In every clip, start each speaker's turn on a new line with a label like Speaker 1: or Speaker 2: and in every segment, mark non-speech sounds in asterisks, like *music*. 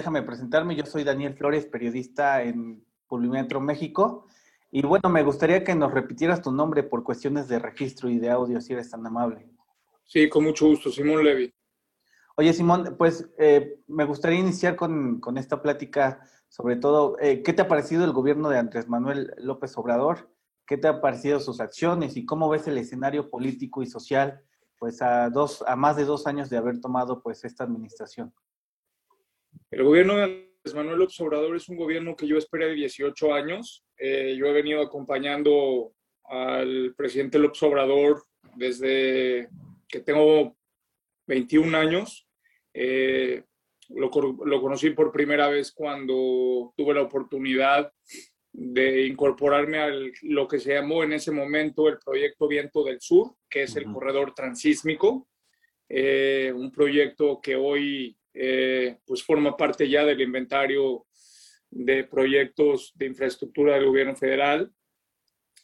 Speaker 1: déjame presentarme. Yo soy Daniel Flores, periodista en Publimetro México. Y bueno, me gustaría que nos repitieras tu nombre por cuestiones de registro y de audio, si eres tan amable.
Speaker 2: Sí, con mucho gusto, Simón Levy.
Speaker 1: Oye, Simón, pues eh, me gustaría iniciar con, esta plática, sobre todo, eh, ¿qué te ha parecido el gobierno de Andrés Manuel López Obrador? ¿Qué te ha parecido sus acciones y cómo ves el escenario político y social, pues a dos, a más de dos años de haber tomado pues esta administración?
Speaker 2: El gobierno de Manuel Obrador es un gobierno que yo esperé de 18 años. Eh, yo he venido acompañando al presidente López Obrador desde que tengo 21 años. Eh, lo, lo, conocí por primera vez cuando tuve la oportunidad de incorporarme a lo que se llamó en ese momento el proyecto Viento del Sur, que es el corredor transísmico, eh, un proyecto que hoy eh, pues forma parte ya del inventario de proyectos de infraestructura del gobierno federal.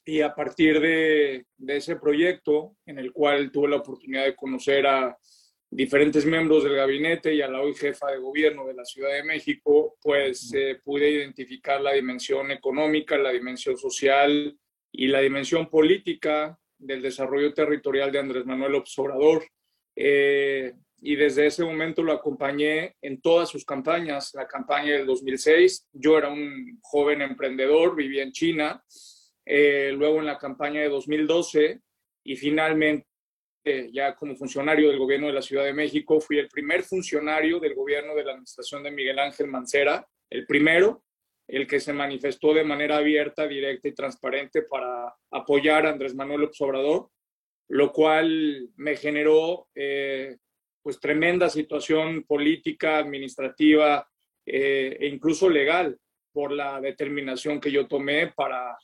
Speaker 2: Y a partir de, de ese proyecto, en el cual tuve la oportunidad de conocer a diferentes miembros del gabinete y a la hoy jefa de gobierno de la Ciudad de México, pues eh, pude identificar la dimensión económica, la dimensión social y la dimensión política del desarrollo territorial de Andrés Manuel Obrador. Eh, y desde ese momento lo acompañé en todas sus campañas. La campaña del 2006, yo era un joven emprendedor, vivía en China. Eh, luego en la campaña de 2012 y finalmente ya como funcionario del gobierno de la Ciudad de México, fui el primer funcionario del gobierno de la administración de Miguel Ángel Mancera, el primero, el que se manifestó de manera abierta, directa y transparente para apoyar a Andrés Manuel López Obrador, lo cual me generó eh, pues tremenda situación política, administrativa eh, e incluso legal por la determinación que yo tomé para,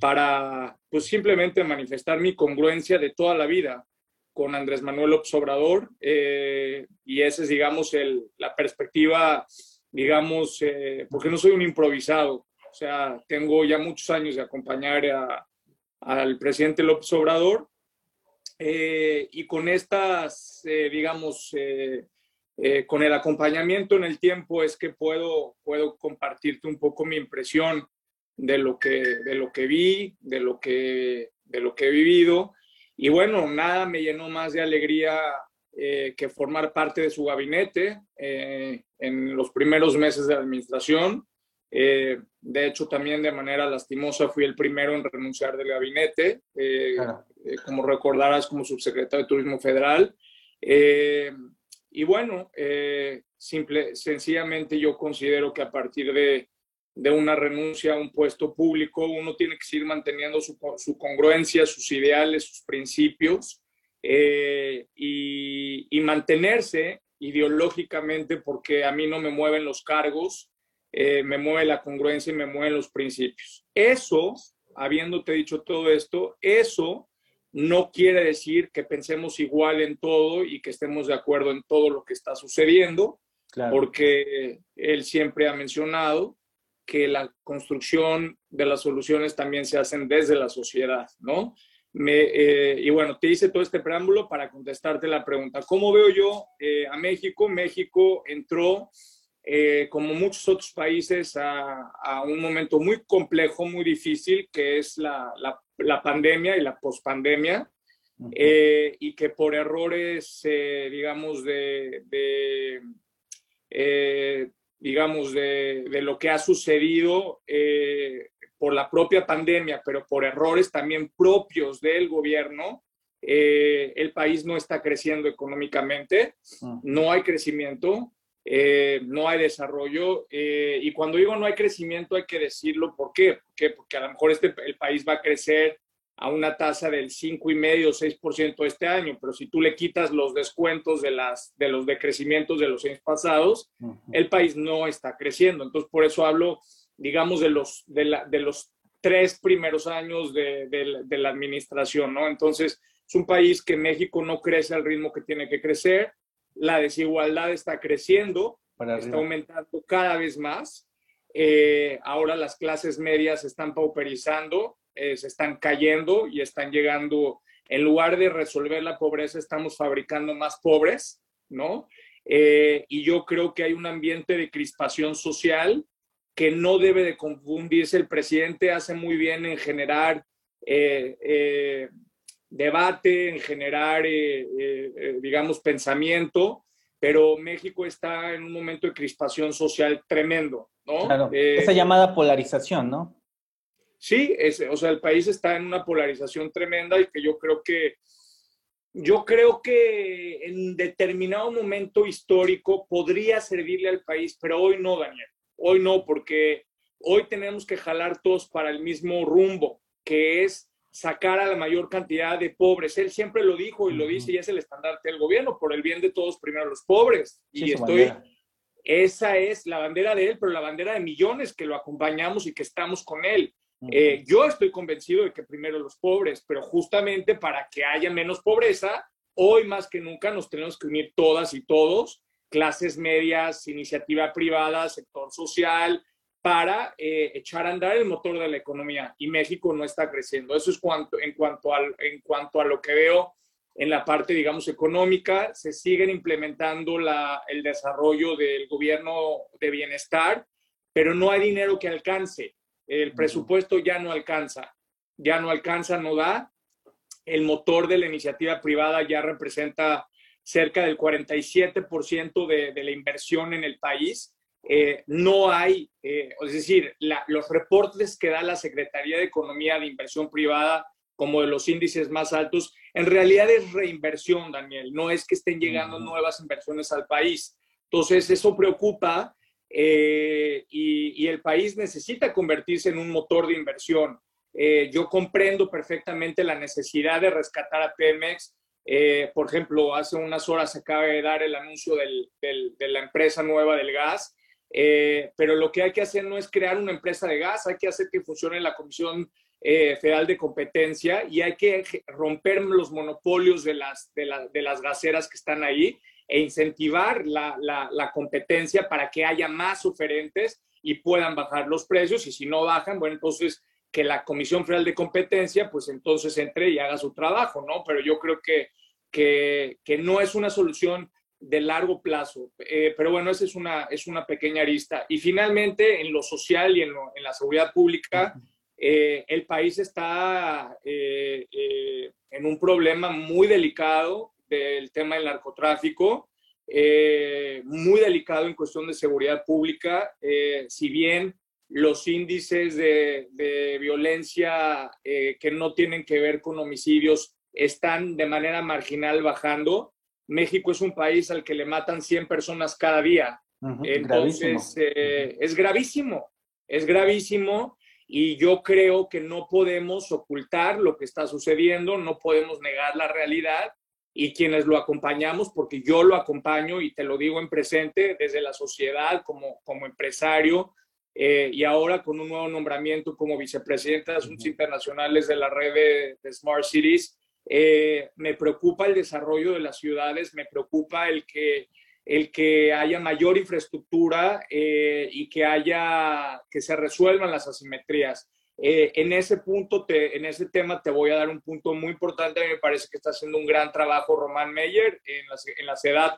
Speaker 2: para pues simplemente manifestar mi congruencia de toda la vida con Andrés Manuel López Obrador eh, y esa es, digamos, el, la perspectiva, digamos, eh, porque no soy un improvisado, o sea, tengo ya muchos años de acompañar a, al presidente López Obrador eh, y con estas, digamos, con el acompañamiento en el tiempo es que puedo, puedo compartirte un poco mi impresión de lo que, de lo que vi, de lo que, de lo que he vivido y bueno, nada me llenó más de alegría eh, que formar parte de su gabinete eh, en los primeros meses de administración. Eh, de hecho, también de manera lastimosa fui el primero en renunciar del gabinete, como recordarás, como subsecretario de Turismo Federal. y bueno, simple, sencillamente yo considero que a partir de, de una renuncia a un puesto público, uno tiene que seguir manteniendo su, su congruencia, sus ideales, sus principios eh, y, y, mantenerse ideológicamente porque a mí no me mueven los cargos, eh, me mueve la congruencia y me mueven los principios. Eso, habiéndote dicho todo esto, eso no quiere decir que pensemos igual en todo y que estemos de acuerdo en todo lo que está sucediendo, porque él siempre ha mencionado que la construcción de las soluciones también se hacen desde la sociedad, ¿no? Me, eh, y bueno, te hice todo este preámbulo para contestarte la pregunta. ¿Cómo veo yo eh, a México? México entró, eh, como muchos otros países, a, a, un momento muy complejo, muy difícil, que es la, la, la pandemia y la pospandemia, y que por errores, digamos, de, de digamos, de, de, lo que ha sucedido eh, por la propia pandemia, pero por errores también propios del gobierno, eh, el país no está creciendo económicamente, no hay crecimiento, eh, no hay desarrollo. y cuando digo no hay crecimiento, hay que decirlo. ¿Por qué? ¿Por qué? Porque a lo mejor este, el país va a crecer a una tasa del 5,5 o 6% este año, pero si tú le quitas los descuentos de, las, de los decrecimientos de los años pasados, el país no está creciendo. Entonces, por eso hablo, digamos, de los, de, la, de los tres primeros años de, de, la administración, ¿no? Entonces, es un país que México no crece al ritmo que tiene que crecer, la desigualdad está creciendo, está aumentando cada vez más. Eh, ahora las clases medias están pauperizando, eh, se están cayendo y están llegando, en lugar de resolver la pobreza, estamos fabricando más pobres, ¿no? eh, y yo creo que hay un ambiente de crispación social que no debe de confundirse. El presidente hace muy bien en generar eh, eh, debate, en generar, digamos, pensamiento, pero México está en un momento de crispación social tremendo, ¿no?
Speaker 1: Claro, esa llamada polarización, ¿no?
Speaker 2: Sí, es, o sea, el país está en una polarización tremenda y que yo creo que yo creo que en determinado momento histórico podría servirle al país, pero hoy no, Daniel. Hoy no, porque hoy tenemos que jalar todos para el mismo rumbo, que es sacar a la mayor cantidad de pobres. Él siempre lo dijo y lo dice y es el estandarte del gobierno, por el bien de todos, primero los pobres. y estoy, esa es la bandera de él, pero la bandera de millones que lo acompañamos y que estamos con él. Eh, yo estoy convencido de que primero los pobres, pero justamente para que haya menos pobreza, hoy más que nunca nos tenemos que unir todas y todos, clases medias, iniciativa privada, sector social, para eh, echar a andar el motor de la economía. Y México no está creciendo. Eso es cuanto, en, cuanto al, en cuanto a lo que veo en la parte, digamos, económica. Se siguen implementando la, el desarrollo del gobierno de bienestar, pero no hay dinero que alcance. El presupuesto ya no alcanza, ya no alcanza, no da. El motor de la iniciativa privada ya representa cerca del 47% de, de la inversión en el país. Eh, no hay, eh, es decir, los reportes que da la Secretaría de Economía de Inversión Privada como de los índices más altos, en realidad es reinversión, Daniel, no es que estén llegando nuevas inversiones al país. Entonces, eso preocupa eh, y, el país necesita convertirse en un motor de inversión. Yo comprendo perfectamente la necesidad de rescatar a Pemex. Eh, por ejemplo, hace unas horas se acaba de dar el anuncio de la empresa nueva del gas, pero lo que hay que hacer no es crear una empresa de gas, hay que hacer que funcione la Comisión Federal de Competencia y hay que romper los monopolios de las, de las gaseras que están ahí e incentivar la, la, competencia para que haya más oferentes y puedan bajar los precios y si no bajan, bueno, entonces que la Comisión Federal de Competencia pues entonces entre y haga su trabajo, ¿no? Pero yo creo que, que, que no es una solución de largo plazo. Eh, pero bueno, esa es una, es una pequeña arista. Y finalmente, en lo social y en, en la seguridad pública, eh, el país está eh, en un problema muy delicado del tema del narcotráfico, muy delicado en cuestión de seguridad pública, si bien los índices de, violencia eh, que no tienen que ver con homicidios están de manera marginal bajando. México es un país al que le matan 100 personas cada día. Entonces, es gravísimo, es gravísimo y yo creo que no podemos ocultar lo que está sucediendo, no podemos negar la realidad y quienes lo acompañamos, porque yo lo acompaño y te lo digo en presente desde la sociedad como, como empresario eh, y ahora con un nuevo nombramiento como vicepresidenta de Asuntos Internacionales de la red de, Smart Cities, eh, me preocupa el desarrollo de las ciudades, me preocupa el que, el que haya mayor infraestructura eh, y que, haya, que se resuelvan las asimetrías. Eh, en ese punto, en ese tema, te voy a dar un punto muy importante. Me parece que está haciendo un gran trabajo Román Meyer en la, en la.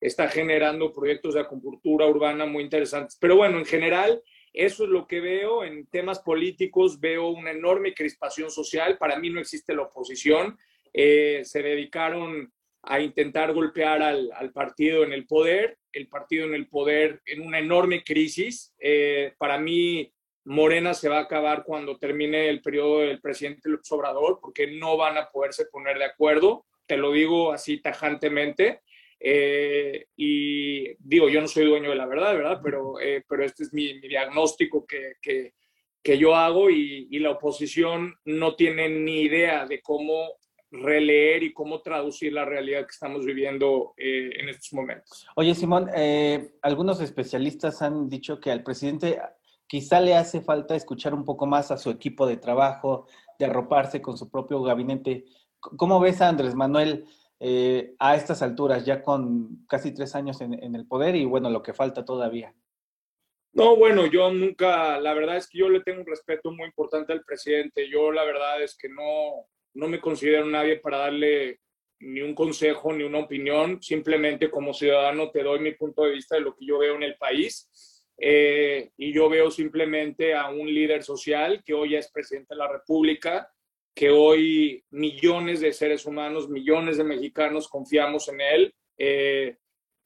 Speaker 2: Está generando proyectos de acupuntura urbana muy interesantes. Pero bueno, en general, eso es lo que veo. En temas políticos veo una enorme crispación social. Para mí no existe la oposición. Eh, se dedicaron a intentar golpear al, partido en el poder, el partido en el poder en una enorme crisis. Eh, para mí Morena se va a acabar cuando termine el periodo del presidente López Obrador, porque no van a poderse poner de acuerdo. Te lo digo así tajantemente. Eh, y digo, yo no soy dueño de la verdad, ¿verdad? Pero, eh, pero este es mi, diagnóstico que, que, que, yo hago y, y, la oposición no tiene ni idea de cómo releer y cómo traducir la realidad que estamos viviendo eh, en estos momentos.
Speaker 1: Oye, Simón, algunos especialistas han dicho que al presidente quizá le hace falta escuchar un poco más a su equipo de trabajo, de arroparse con su propio gabinete. ¿Cómo ves a Andrés Manuel eh, a estas alturas, ya con casi tres años en, el poder y bueno, lo que falta todavía?
Speaker 2: No, bueno, yo nunca, la verdad es que yo le tengo un respeto muy importante al presidente. Yo la verdad es que no, no me considero nadie para darle ni un consejo, ni una opinión, simplemente como ciudadano te doy mi punto de vista de lo que yo veo en el país. Eh, y yo veo simplemente a un líder social que hoy es presidente de la República, que hoy millones de seres humanos, millones de mexicanos confiamos en él. Eh,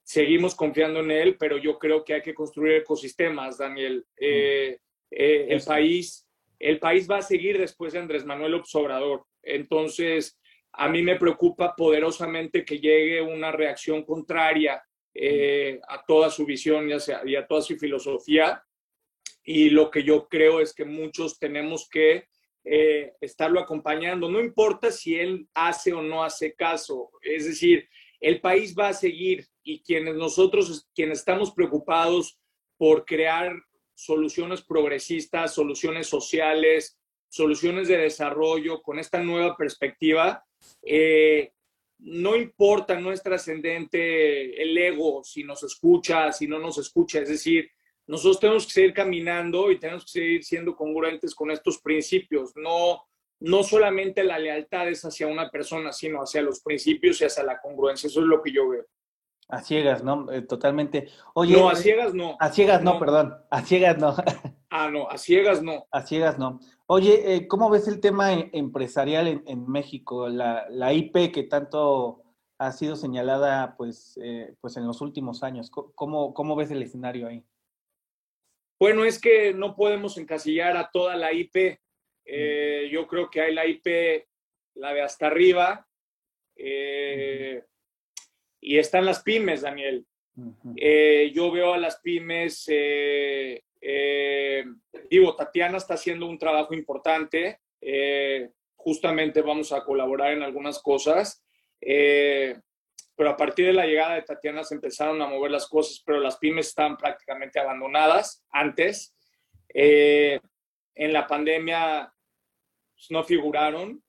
Speaker 2: seguimos confiando en él, pero yo creo que hay que construir ecosistemas, Daniel. Eh, el, país, el país va a seguir después de Andrés Manuel Obrador. Entonces, a mí me preocupa poderosamente que llegue una reacción contraria eh, a toda su visión y a, y a toda su filosofía. Y lo que yo creo es que muchos tenemos que eh, estarlo acompañando. No importa si él hace o no hace caso. Es decir, el país va a seguir y quienes nosotros, quienes estamos preocupados por crear soluciones progresistas, soluciones sociales, soluciones de desarrollo con esta nueva perspectiva, eh, no importa, no es trascendente el ego, si nos escucha, si no nos escucha. Es decir, nosotros tenemos que seguir caminando y tenemos que seguir siendo congruentes con estos principios. No, no solamente la lealtad es hacia una persona, sino hacia los principios y hacia la congruencia. Eso es lo que yo veo.
Speaker 1: A ciegas, ¿no? Eh, totalmente.
Speaker 2: Oye, no, a ciegas no.
Speaker 1: A ciegas no, perdón. A ciegas no. *laughs*
Speaker 2: Ah, no, a ciegas no.
Speaker 1: A ciegas no. Oye, eh, ¿cómo ves el tema e, empresarial en, México? La, la, IP que tanto ha sido señalada pues, eh, pues en los últimos años. ¿Cómo, ¿Cómo ves el escenario ahí?
Speaker 2: Bueno, es que no podemos encasillar a toda la IP. Eh, yo creo que hay la IP, la de hasta arriba, y están las pymes, Daniel. yo veo a las pymes eh, digo, Tatiana está haciendo un trabajo importante. Eh, justamente vamos a colaborar en algunas cosas. Eh, pero a partir de la llegada de Tatiana se empezaron a mover las cosas, pero las pymes están prácticamente abandonadas antes. en la pandemia pues, no figuraron.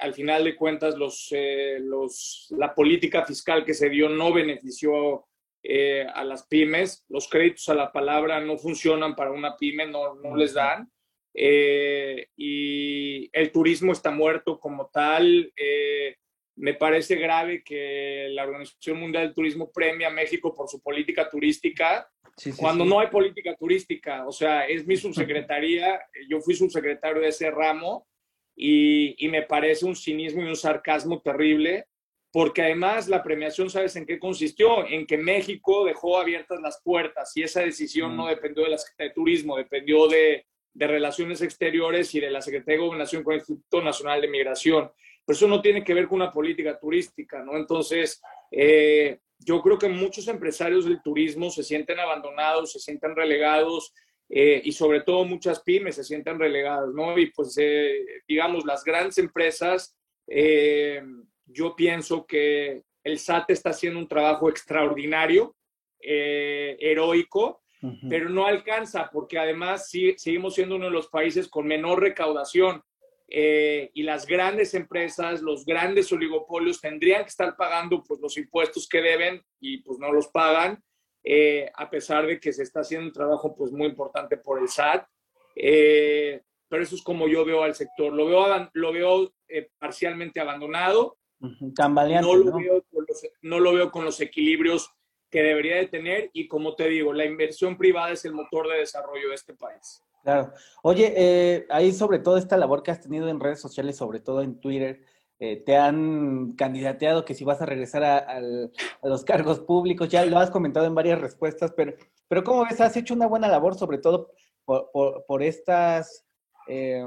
Speaker 2: al final de cuentas, los, los, la política fiscal que se dio no benefició eh, a las pymes. Los créditos a la palabra no funcionan para una pyme, no, no les dan. Eh, y el turismo está muerto como tal. Eh, me parece grave que la Organización Mundial del Turismo premia a México por su política turística, cuando no hay política turística. O sea, es mi subsecretaría, yo fui subsecretario de ese ramo y, y me parece un cinismo y un sarcasmo terrible porque además la premiación, ¿sabes en qué consistió? En que México dejó abiertas las puertas y esa decisión no mm. dependió de la Secretaría de Turismo, dependió de, de, Relaciones Exteriores y de la Secretaría de Gobernación con el Instituto Nacional de Migración. Pero eso no tiene que ver con una política turística, ¿no? Entonces, eh, yo creo que muchos empresarios del turismo se sienten abandonados, se sienten relegados eh, y sobre todo muchas pymes se sienten relegadas, ¿no? Y pues, eh, digamos, las grandes empresas yo pienso que el SAT está haciendo un trabajo extraordinario, heroico, pero no alcanza porque además sí, seguimos siendo uno de los países con menor recaudación eh, y las grandes empresas, los grandes oligopolios tendrían que estar pagando pues, los impuestos que deben y pues no los pagan, eh, a pesar de que se está haciendo un trabajo pues muy importante por el SAT. pero eso es como yo veo al sector. Lo veo, lo veo parcialmente abandonado no, lo Veo con los, no lo veo con los equilibrios que debería de tener y como te digo, la inversión privada es el motor de desarrollo de este país.
Speaker 1: Claro. Oye, eh, ahí sobre todo esta labor que has tenido en redes sociales, sobre todo en Twitter, eh, te han candidateado que si vas a regresar a, los cargos públicos, ya lo has comentado en varias respuestas, pero, pero ¿cómo ves? Has hecho una buena labor, sobre todo por, estas eh,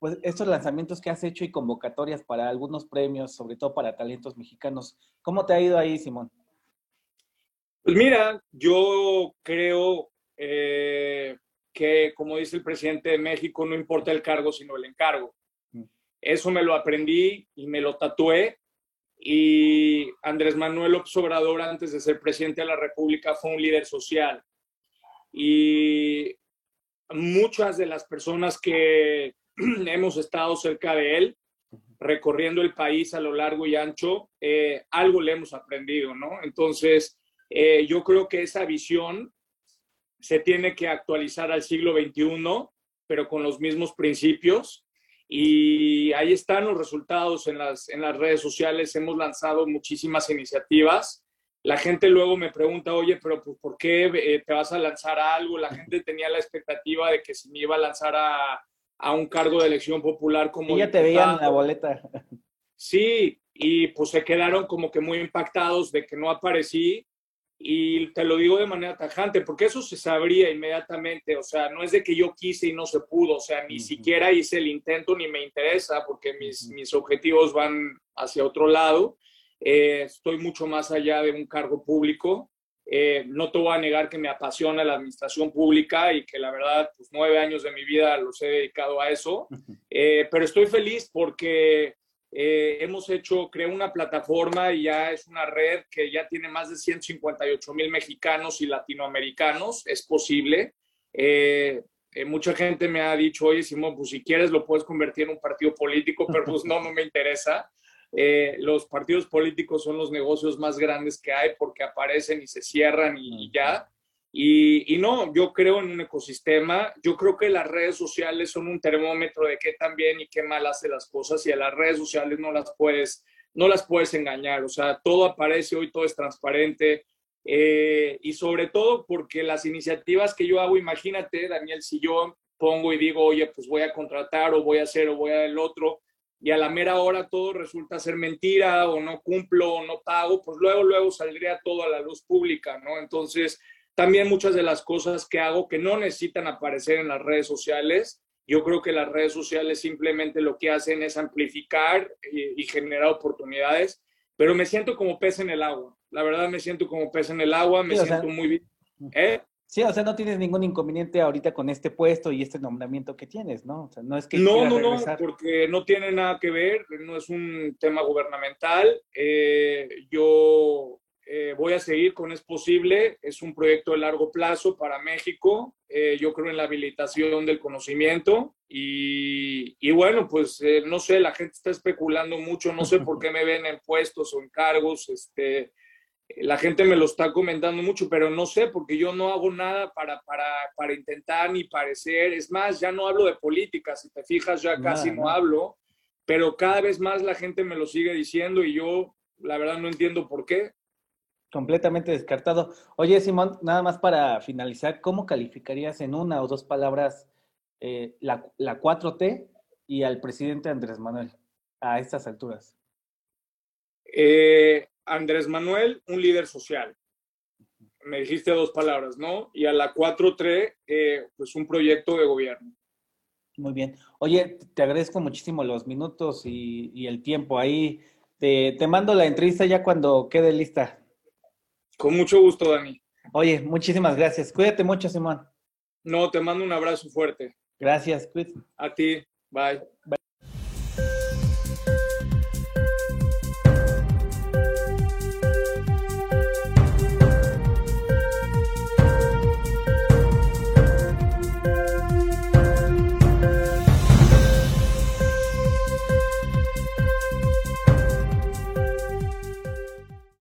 Speaker 1: pues estos lanzamientos que has hecho y convocatorias para algunos premios, sobre todo para talentos mexicanos. ¿Cómo te ha ido ahí, Simón?
Speaker 2: Pues mira, yo creo eh, que, como dice el presidente de México, no importa el cargo, sino el encargo. Mm. Eso me lo aprendí y me lo tatué. Y Andrés Manuel López Obrador, antes de ser presidente de la República, fue un líder social. Y muchas de las personas que *clears throat* hemos estado cerca de él, recorriendo el país a lo largo y ancho, eh, algo le hemos aprendido, ¿no? Entonces, eh, yo creo que esa visión se tiene que actualizar al siglo XXI, pero con los mismos principios. y ahí están los resultados en las, en las redes sociales. Hemos lanzado muchísimas iniciativas. La gente luego me pregunta, oye, pero pues, ¿por qué eh, te vas a lanzar a algo? La gente tenía la expectativa de que si me iba a lanzar a, a un cargo de elección popular como...
Speaker 1: Y ya te veían en la boleta.
Speaker 2: Sí, y pues se quedaron como que muy impactados de que no aparecí y te lo digo de manera tajante, porque eso se sabría inmediatamente, o sea, no es de que yo quise y no se pudo, o sea, ni siquiera hice el intento ni me interesa, porque mis, mis objetivos van hacia otro lado, eh, estoy mucho más allá de un cargo público, eh, no te voy a negar que me apasiona la administración pública y que la verdad, pues nueve años de mi vida los he dedicado a eso, eh, pero estoy feliz porque eh, hemos hecho, creo, una plataforma y ya es una red que ya tiene más de 158 mil mexicanos y latinoamericanos. Es posible. Eh, eh, mucha gente me ha dicho, oye, Simón, pues si quieres lo puedes convertir en un partido político, pero pues no, no me interesa. los partidos políticos son los negocios más grandes que hay porque aparecen y se cierran y ya. Y, no, yo creo en un ecosistema, yo creo que las redes sociales son un termómetro de qué tan bien y qué mal hace las cosas y a las redes sociales no las puedes, no las puedes engañar, o sea, todo aparece hoy, todo es transparente eh, y sobre todo porque las iniciativas que yo hago, imagínate, Daniel, si yo pongo y digo, oye, pues voy a contratar o voy a hacer o voy a el otro y a la mera hora todo resulta ser mentira o no cumplo o no pago, pues luego, luego saldría todo a la luz pública, ¿no? Entonces, también muchas de las cosas que hago que no necesitan aparecer en las redes sociales. Yo creo que las redes sociales simplemente lo que hacen es amplificar y, generar oportunidades, pero me siento como pez en el agua. La verdad me siento como pez en el agua, me siento muy bien. ¿Eh?
Speaker 1: Sí, o sea, no tienes ningún inconveniente ahorita con este puesto y este nombramiento que tienes, ¿no? O sea, no es que...
Speaker 2: No, no, no, porque no tiene nada que ver, no es un tema gubernamental. Eh, yo eh, voy a seguir con Es Posible, es un proyecto de largo plazo para México, eh, yo creo en la habilitación del conocimiento. Y, y bueno, pues eh, no sé, la gente está especulando mucho, no sé por qué me ven en puestos o en cargos, este, la gente me lo está comentando mucho, pero no sé, porque yo no hago nada para, para, para intentar ni parecer, es más, ya no hablo de política, si te fijas, ya casi no hablo, pero cada vez más la gente me lo sigue diciendo y yo la verdad no entiendo por qué
Speaker 1: completamente descartado. Oye, Simón, nada más para finalizar, ¿cómo calificarías en una o dos palabras eh, la, 4T y al presidente Andrés Manuel a estas alturas?
Speaker 2: Eh, Andrés Manuel, un líder social. Me dijiste dos palabras, ¿no? Y a la 4T, eh, pues un proyecto de gobierno.
Speaker 1: Muy bien. Oye, te agradezco muchísimo los minutos y, el tiempo ahí. Te, te mando la entrevista ya cuando quede lista.
Speaker 2: Con mucho gusto, Dani.
Speaker 1: Oye, muchísimas gracias. Cuídate mucho, Simón.
Speaker 2: No, te mando un abrazo fuerte.
Speaker 1: Gracias, cuídate.
Speaker 2: A ti. Bye. Bye.